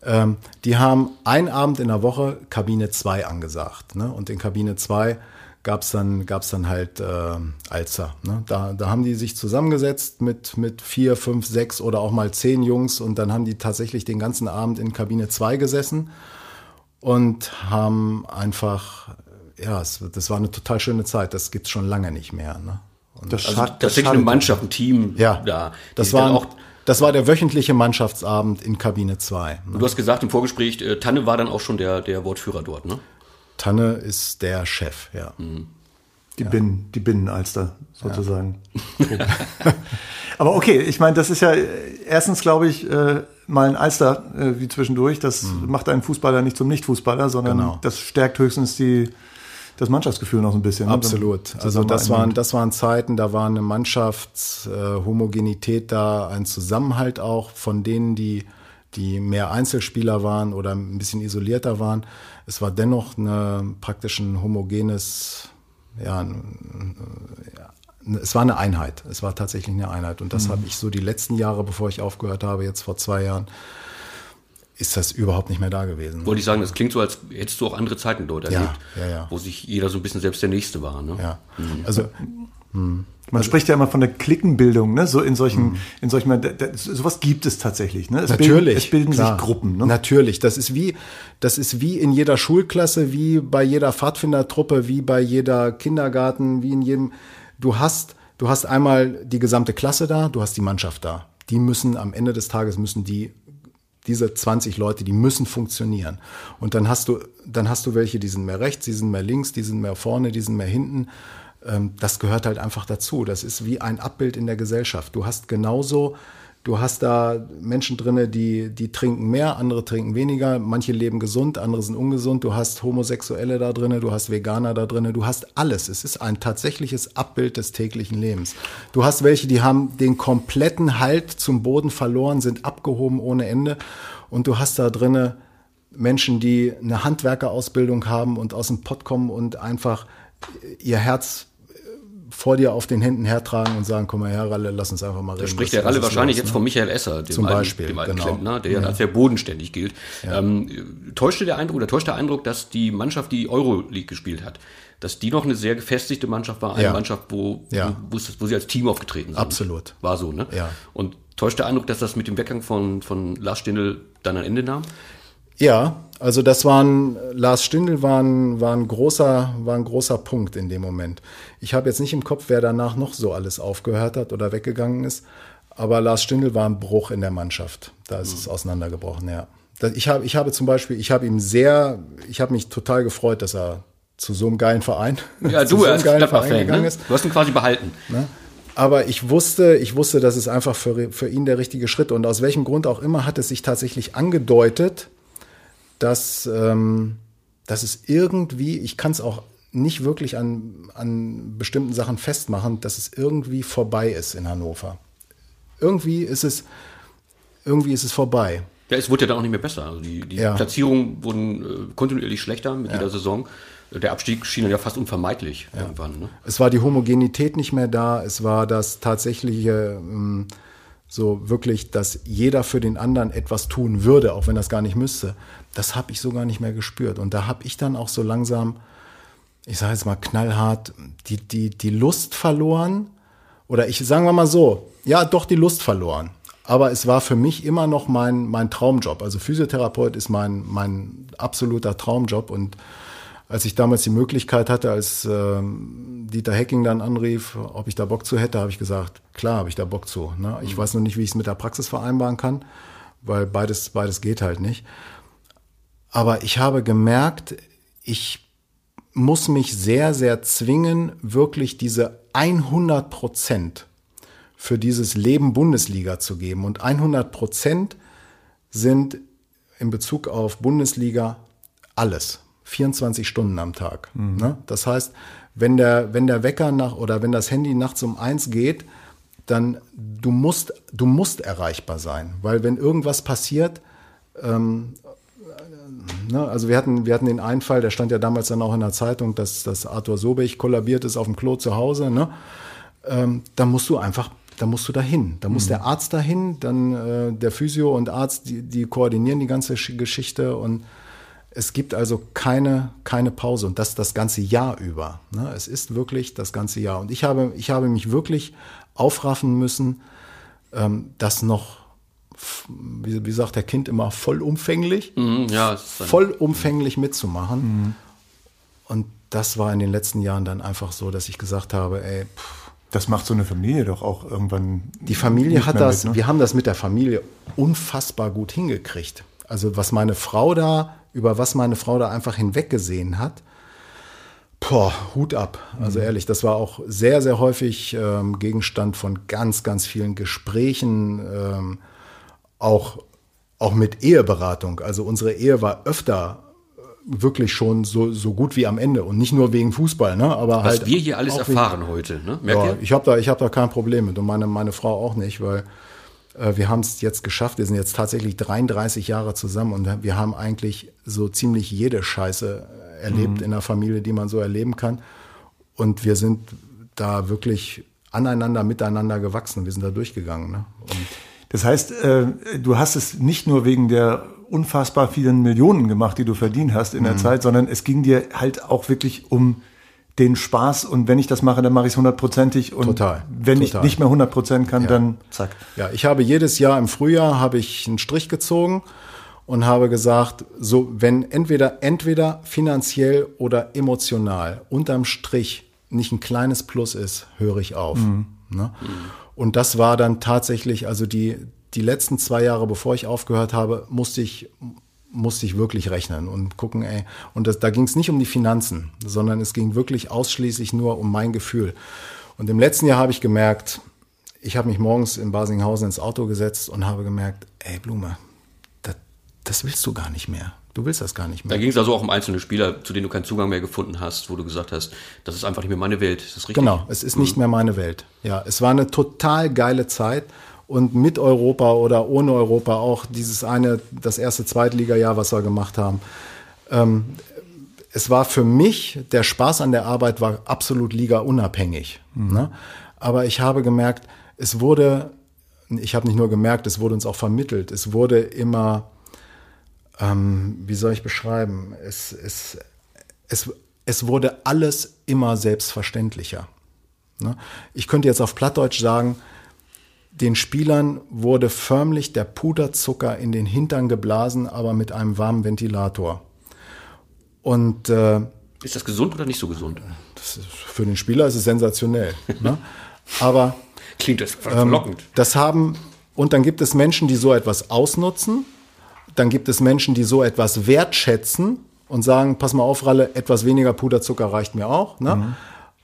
Ähm, die haben einen Abend in der Woche Kabine 2 angesagt. Ne? Und in Kabine 2 gab's dann, gab's dann halt äh, Alzer. Ne? Da, da haben die sich zusammengesetzt mit, mit vier, fünf, sechs oder auch mal zehn Jungs und dann haben die tatsächlich den ganzen Abend in Kabine 2 gesessen und haben einfach, ja, es, das war eine total schöne Zeit. Das gibt's schon lange nicht mehr. Ne? Und Das Also schad- das tatsächlich eine Mannschaft, ein Team ja, da. Das war, auch, das war der wöchentliche Mannschaftsabend in Kabine 2. Ne? du hast gesagt im Vorgespräch, äh, Tanne war dann auch schon der, der Wortführer dort, ne? Tanne ist der Chef, ja. Die, ja. Binnen, die Binnenalster sozusagen. Ja. Aber okay, ich meine, das ist ja erstens, glaube ich, äh, mal ein Alster äh, wie zwischendurch. Das mhm. macht einen Fußballer nicht zum Nicht-Fußballer, sondern genau. das stärkt höchstens die, das Mannschaftsgefühl noch ein bisschen. Ne? Absolut. Also das waren, das waren Zeiten, da war eine Mannschaftshomogenität äh, da, ein Zusammenhalt auch von denen, die, die mehr Einzelspieler waren oder ein bisschen isolierter waren. Es war dennoch eine, praktisch ein homogenes, ja es war eine Einheit. Es war tatsächlich eine Einheit. Und das mhm. habe ich so die letzten Jahre, bevor ich aufgehört habe, jetzt vor zwei Jahren, ist das überhaupt nicht mehr da gewesen. Wollte ich sagen, das klingt so, als hättest du auch andere Zeiten dort erlebt, ja, ja, ja. wo sich jeder so ein bisschen selbst der Nächste war. Ne? Ja, mhm. also hm. Man also, spricht ja immer von der Klickenbildung, ne? So in solchen, mhm. in solchen, da, da, sowas gibt es tatsächlich, ne? Es Natürlich. Bilden, es bilden klar. sich Gruppen, ne? Natürlich. Das ist wie, das ist wie in jeder Schulklasse, wie bei jeder Pfadfindertruppe, wie bei jeder Kindergarten, wie in jedem, du hast, Du hast einmal die gesamte Klasse da, du hast die Mannschaft da. Die müssen am Ende des Tages müssen die diese 20 Leute, die müssen funktionieren. Und dann hast du, dann hast du welche, die sind mehr rechts, die sind mehr links, die sind mehr vorne, die sind mehr hinten. Ähm, das gehört halt einfach dazu. Das ist wie ein Abbild in der Gesellschaft. Du hast genauso Du hast da Menschen drinne, die, die trinken mehr, andere trinken weniger, manche leben gesund, andere sind ungesund. Du hast Homosexuelle da drinne, du hast Veganer da drinne, du hast alles. Es ist ein tatsächliches Abbild des täglichen Lebens. Du hast welche, die haben den kompletten Halt zum Boden verloren, sind abgehoben ohne Ende. Und du hast da drinne Menschen, die eine Handwerkerausbildung haben und aus dem Pott kommen und einfach ihr Herz vor dir auf den Händen hertragen und sagen, komm mal her, Ralle, lass uns einfach mal reden. Da spricht der Ralle wahrscheinlich los, jetzt ne? von Michael Esser, dem Zum Beispiel, alten, dem alten genau. Klempner, der ja. als sehr bodenständig gilt. Ja. Ähm, täuschte der Eindruck oder täuscht der Eindruck, dass die Mannschaft, die Euroleague gespielt hat, dass die noch eine sehr gefestigte Mannschaft war, eine ja. Mannschaft, wo, ja. wo, wo, sie als Team aufgetreten sind. Absolut. War so, ne? Ja. Und täuscht der Eindruck, dass das mit dem Weggang von, von Lars Stindl dann ein Ende nahm? Ja, also das waren, Lars Stindl war ein, war ein, großer, war ein großer Punkt in dem Moment. Ich habe jetzt nicht im Kopf, wer danach noch so alles aufgehört hat oder weggegangen ist, aber Lars Stindl war ein Bruch in der Mannschaft. Da ist mhm. es auseinandergebrochen, ja. Ich habe, ich habe zum Beispiel, ich habe ihm sehr, ich habe mich total gefreut, dass er zu so einem geilen Verein, ja, du, so einem geilen Verein gegangen ne? ist. Du hast ihn quasi behalten. Ne? Aber ich wusste, ich wusste, das ist einfach für, für ihn der richtige Schritt. Und aus welchem Grund auch immer hat es sich tatsächlich angedeutet, dass, ähm, dass es irgendwie, ich kann es auch nicht wirklich an, an bestimmten Sachen festmachen, dass es irgendwie vorbei ist in Hannover. Irgendwie ist es, irgendwie ist es vorbei. Ja, es wurde ja dann auch nicht mehr besser. Also die, die ja. Platzierungen wurden äh, kontinuierlich schlechter mit ja. jeder Saison. Der Abstieg schien ja fast unvermeidlich ja. irgendwann. Ne? Es war die Homogenität nicht mehr da, es war das tatsächliche ähm, so wirklich, dass jeder für den anderen etwas tun würde, auch wenn das gar nicht müsste, das habe ich so gar nicht mehr gespürt. Und da habe ich dann auch so langsam, ich sage jetzt mal knallhart, die, die, die Lust verloren. Oder ich sagen wir mal so, ja, doch die Lust verloren. Aber es war für mich immer noch mein, mein Traumjob. Also Physiotherapeut ist mein, mein absoluter Traumjob. Und als ich damals die Möglichkeit hatte, als äh, Dieter Hecking dann anrief, ob ich da Bock zu hätte, habe ich gesagt, klar habe ich da Bock zu. Ne? Ich mhm. weiß noch nicht, wie ich es mit der Praxis vereinbaren kann, weil beides, beides geht halt nicht. Aber ich habe gemerkt, ich muss mich sehr, sehr zwingen, wirklich diese 100 Prozent für dieses Leben Bundesliga zu geben. Und 100 Prozent sind in Bezug auf Bundesliga alles. 24 Stunden am Tag. Mhm. Ne? Das heißt, wenn der, wenn der Wecker nach oder wenn das Handy nachts um eins geht, dann du musst, du musst erreichbar sein. Weil wenn irgendwas passiert, ähm, ne, also wir hatten, wir hatten den einen Fall, der stand ja damals dann auch in der Zeitung, dass, dass Arthur Sobech kollabiert ist auf dem Klo zu Hause, ne? Ähm, da musst du einfach da musst du dahin. Da muss mhm. der Arzt dahin, dann äh, der Physio und Arzt, die, die koordinieren die ganze Geschichte und es gibt also keine, keine Pause und das das ganze Jahr über. Ne? Es ist wirklich das ganze Jahr. Und ich habe, ich habe mich wirklich aufraffen müssen, ähm, das noch, wie, wie sagt der Kind immer, vollumfänglich, mhm, ja, vollumfänglich mitzumachen. Mhm. Und das war in den letzten Jahren dann einfach so, dass ich gesagt habe, ey, pff, das macht so eine Familie doch auch irgendwann. Die Familie hat das, mit, ne? wir haben das mit der Familie unfassbar gut hingekriegt. Also was meine Frau da über was meine Frau da einfach hinweggesehen hat. Boah, Hut ab. Also mhm. ehrlich, das war auch sehr, sehr häufig ähm, Gegenstand von ganz, ganz vielen Gesprächen, ähm, auch, auch mit Eheberatung. Also unsere Ehe war öfter äh, wirklich schon so, so gut wie am Ende und nicht nur wegen Fußball, ne? Aber Was halt wir hier alles erfahren wegen, heute, ne? Merkt ja, ihr? ich habe da, ich habe da kein Problem mit und meine, meine Frau auch nicht, weil wir haben es jetzt geschafft. Wir sind jetzt tatsächlich 33 Jahre zusammen und wir haben eigentlich so ziemlich jede Scheiße erlebt mhm. in der Familie, die man so erleben kann. Und wir sind da wirklich aneinander, miteinander gewachsen. Wir sind da durchgegangen. Ne? das heißt, äh, du hast es nicht nur wegen der unfassbar vielen Millionen gemacht, die du verdient hast in mhm. der Zeit, sondern es ging dir halt auch wirklich um den Spaß und wenn ich das mache, dann mache ich es hundertprozentig und total, wenn total. ich nicht mehr hundertprozent kann, ja. dann zack. Ja, ich habe jedes Jahr im Frühjahr habe ich einen Strich gezogen und habe gesagt, so wenn entweder entweder finanziell oder emotional unterm Strich nicht ein kleines Plus ist, höre ich auf. Mhm. Ne? Und das war dann tatsächlich, also die die letzten zwei Jahre, bevor ich aufgehört habe, musste ich musste ich wirklich rechnen und gucken, ey. Und das, da ging es nicht um die Finanzen, sondern es ging wirklich ausschließlich nur um mein Gefühl. Und im letzten Jahr habe ich gemerkt, ich habe mich morgens in Basinghausen ins Auto gesetzt und habe gemerkt, ey Blume, das willst du gar nicht mehr. Du willst das gar nicht mehr. Da ging es also auch um einzelne Spieler, zu denen du keinen Zugang mehr gefunden hast, wo du gesagt hast, das ist einfach nicht mehr meine Welt. Ist das richtig? Genau, es ist mhm. nicht mehr meine Welt. Ja, es war eine total geile Zeit und mit Europa oder ohne Europa auch dieses eine, das erste Zweitliga-Jahr, was wir gemacht haben. Ähm, es war für mich, der Spaß an der Arbeit war absolut liga-unabhängig. Mhm. Ne? Aber ich habe gemerkt, es wurde, ich habe nicht nur gemerkt, es wurde uns auch vermittelt, es wurde immer ähm, wie soll ich beschreiben? Es, es, es, es wurde alles immer selbstverständlicher. Ne? Ich könnte jetzt auf Plattdeutsch sagen, den Spielern wurde förmlich der Puderzucker in den Hintern geblasen, aber mit einem warmen Ventilator. Und äh, ist das gesund oder nicht so gesund? Ist, für den Spieler ist es sensationell. ne? Aber klingt das verlockend. Ähm, das haben und dann gibt es Menschen, die so etwas ausnutzen dann gibt es Menschen, die so etwas wertschätzen und sagen, pass mal auf, Ralle, etwas weniger Puderzucker reicht mir auch. Ne? Mhm.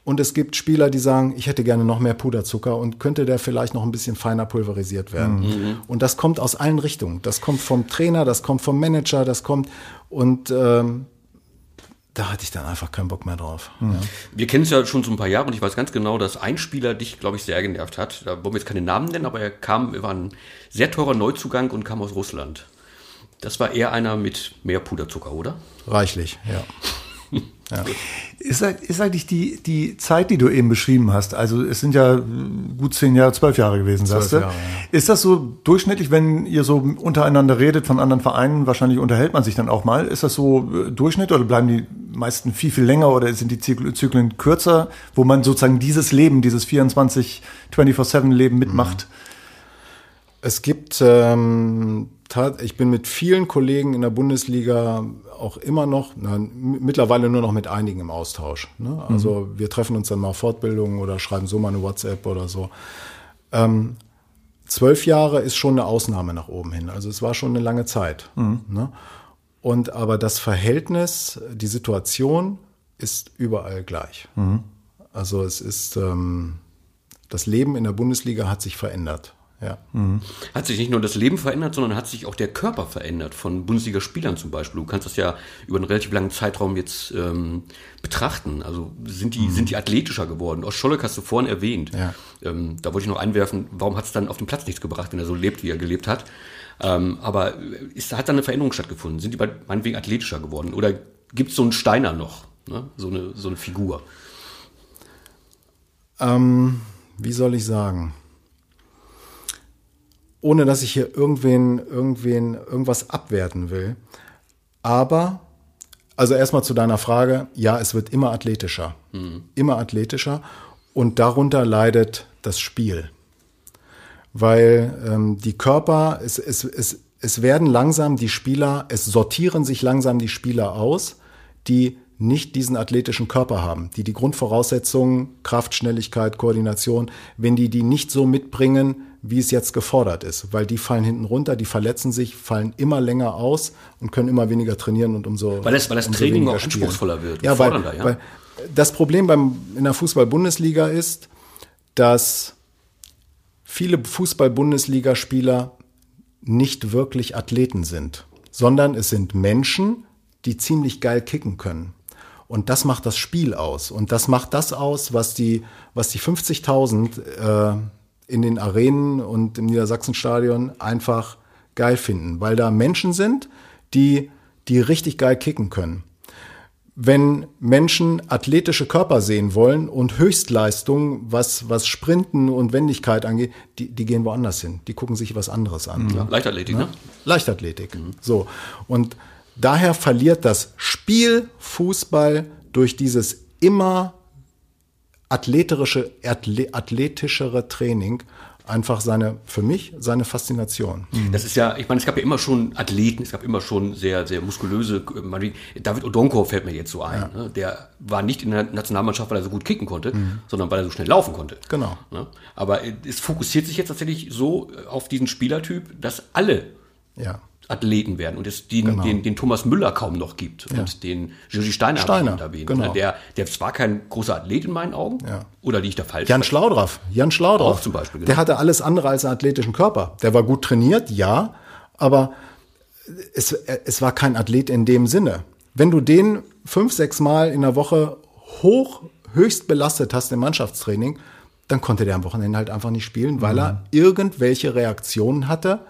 Und es gibt Spieler, die sagen, ich hätte gerne noch mehr Puderzucker und könnte der vielleicht noch ein bisschen feiner pulverisiert werden. Mhm. Und das kommt aus allen Richtungen. Das kommt vom Trainer, das kommt vom Manager, das kommt und ähm, da hatte ich dann einfach keinen Bock mehr drauf. Mhm. Ja. Wir kennen es ja schon so ein paar Jahre und ich weiß ganz genau, dass ein Spieler dich, glaube ich, sehr genervt hat. Da wollen wir jetzt keine Namen nennen, aber er kam, er war ein sehr teurer Neuzugang und kam aus Russland. Das war eher einer mit mehr Puderzucker, oder? Reichlich, ja. Ja. Ist, ist eigentlich die, die Zeit, die du eben beschrieben hast, also es sind ja gut zehn Jahre, zwölf Jahre gewesen, sagst du? Ja. Ist das so durchschnittlich, wenn ihr so untereinander redet von anderen Vereinen, wahrscheinlich unterhält man sich dann auch mal, ist das so äh, Durchschnitt oder bleiben die meisten viel, viel länger oder sind die Zyklen kürzer, wo man sozusagen dieses Leben, dieses 24, 24-7 Leben mitmacht? Es gibt ähm, ich bin mit vielen Kollegen in der Bundesliga auch immer noch, na, mittlerweile nur noch mit einigen im Austausch. Ne? Also mhm. wir treffen uns dann mal Fortbildungen oder schreiben so mal eine WhatsApp oder so. Ähm, zwölf Jahre ist schon eine Ausnahme nach oben hin. Also es war schon eine lange Zeit. Mhm. Ne? Und aber das Verhältnis, die Situation ist überall gleich. Mhm. Also es ist ähm, das Leben in der Bundesliga hat sich verändert. Ja. Mhm. Hat sich nicht nur das Leben verändert, sondern hat sich auch der Körper verändert von Bundesliga-Spielern zum Beispiel. Du kannst das ja über einen relativ langen Zeitraum jetzt ähm, betrachten. Also sind die, mhm. sind die athletischer geworden. Oscholek hast du vorhin erwähnt. Ja. Ähm, da wollte ich noch einwerfen, warum hat es dann auf dem Platz nichts gebracht, wenn er so lebt, wie er gelebt hat. Ähm, aber ist, hat da eine Veränderung stattgefunden? Sind die meinetwegen athletischer geworden? Oder gibt es so einen Steiner noch? Ne? So, eine, so eine Figur? Ähm, wie soll ich sagen? Ohne dass ich hier irgendwen, irgendwen, irgendwas abwerten will. Aber, also erstmal zu deiner Frage, ja, es wird immer athletischer. Mhm. Immer athletischer. Und darunter leidet das Spiel. Weil ähm, die Körper, es, es, es, es werden langsam die Spieler, es sortieren sich langsam die Spieler aus, die nicht diesen athletischen Körper haben, die die Grundvoraussetzungen, Kraft, Schnelligkeit, Koordination, wenn die die nicht so mitbringen, wie es jetzt gefordert ist, weil die fallen hinten runter, die verletzen sich, fallen immer länger aus und können immer weniger trainieren und umso weil das, weil das Training auch anspruchsvoller wird, ja, weil, ja, weil das Problem beim, in der Fußball-Bundesliga ist, dass viele Fußball-Bundesligaspieler nicht wirklich Athleten sind, sondern es sind Menschen, die ziemlich geil kicken können. Und das macht das Spiel aus. Und das macht das aus, was die, was die 50.000 äh, in den Arenen und im Niedersachsenstadion einfach geil finden, weil da Menschen sind, die, die richtig geil kicken können wenn Menschen athletische Körper sehen wollen und Höchstleistung, was, was Sprinten und Wendigkeit angeht, die, die gehen woanders hin. Die gucken sich was anderes an. Mhm. Leichtathletik, ne? Leichtathletik. Mhm. So. Und daher verliert das Spiel Fußball durch dieses immer athletische, athletischere Training einfach seine, für mich, seine Faszination. Mhm. Das ist ja, ich meine, es gab ja immer schon Athleten, es gab immer schon sehr, sehr muskulöse, David Odonko fällt mir jetzt so ein. Ja. Ne? Der war nicht in der Nationalmannschaft, weil er so gut kicken konnte, mhm. sondern weil er so schnell laufen konnte. Genau. Ne? Aber es fokussiert sich jetzt tatsächlich so auf diesen Spielertyp, dass alle ja. Athleten werden und es den, genau. den, den Thomas Müller kaum noch gibt ja. und den Gigi Steiner, Steiner erwähnt. Genau. Der, der zwar kein großer Athlet in meinen Augen, ja. oder liegt da falsch? Jan Schlaudraff, Jan Schlaudraff. Auch zum Beispiel. Genau. Der hatte alles andere als einen athletischen Körper. Der war gut trainiert, ja, aber es, es war kein Athlet in dem Sinne. Wenn du den fünf, sechs Mal in der Woche hoch, höchst belastet hast im Mannschaftstraining, dann konnte der am Wochenende halt einfach nicht spielen, weil mhm. er irgendwelche Reaktionen hatte,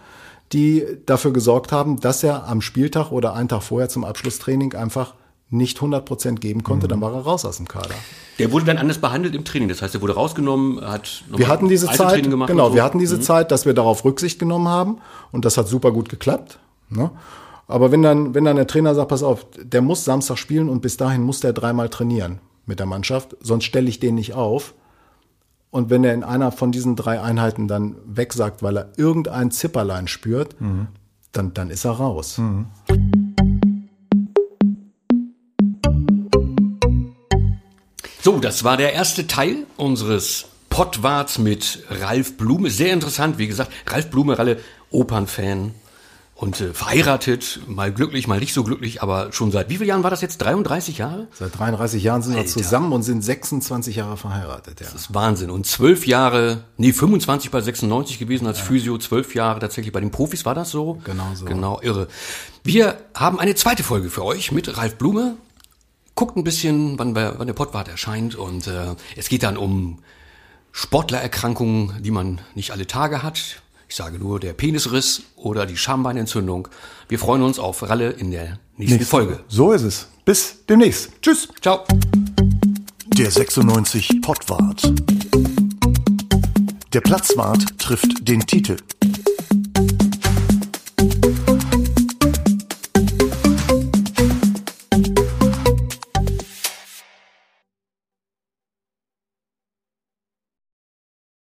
die dafür gesorgt haben, dass er am Spieltag oder einen Tag vorher zum Abschlusstraining einfach nicht 100 Prozent geben konnte, mhm. dann war er raus aus dem Kader. Der wurde dann anders behandelt im Training. Das heißt, er wurde rausgenommen, hat wir hatten diese Zeit, genau, so. wir hatten diese mhm. Zeit, dass wir darauf Rücksicht genommen haben und das hat super gut geklappt. Ne? Aber wenn dann, wenn dann der Trainer sagt, pass auf, der muss Samstag spielen und bis dahin muss der dreimal trainieren mit der Mannschaft, sonst stelle ich den nicht auf, und wenn er in einer von diesen drei Einheiten dann wegsagt, weil er irgendein Zipperlein spürt, mhm. dann, dann ist er raus. Mhm. So, das war der erste Teil unseres Pottwarts mit Ralf Blume. Sehr interessant, wie gesagt. Ralf Blume, Ralle, Opernfan, und äh, verheiratet, mal glücklich, mal nicht so glücklich, aber schon seit wie vielen Jahren war das jetzt? 33 Jahre? Seit 33 Jahren sind Alter. wir zusammen und sind 26 Jahre verheiratet. Ja. Das ist Wahnsinn. Und zwölf Jahre, nee, 25 bei 96 gewesen als ja. Physio, zwölf Jahre tatsächlich bei den Profis, war das so? Genau so. Genau, irre. Wir haben eine zweite Folge für euch mit Ralf Blume. Guckt ein bisschen, wann, wann der Pottwart erscheint und äh, es geht dann um Sportlererkrankungen, die man nicht alle Tage hat ich sage nur der Penisriss oder die Schambeinentzündung. Wir freuen uns auf Ralle in der nächsten Nächste. Folge. So ist es. Bis demnächst. Tschüss. Ciao. Der 96 Pottwart. Der Platzwart trifft den Titel.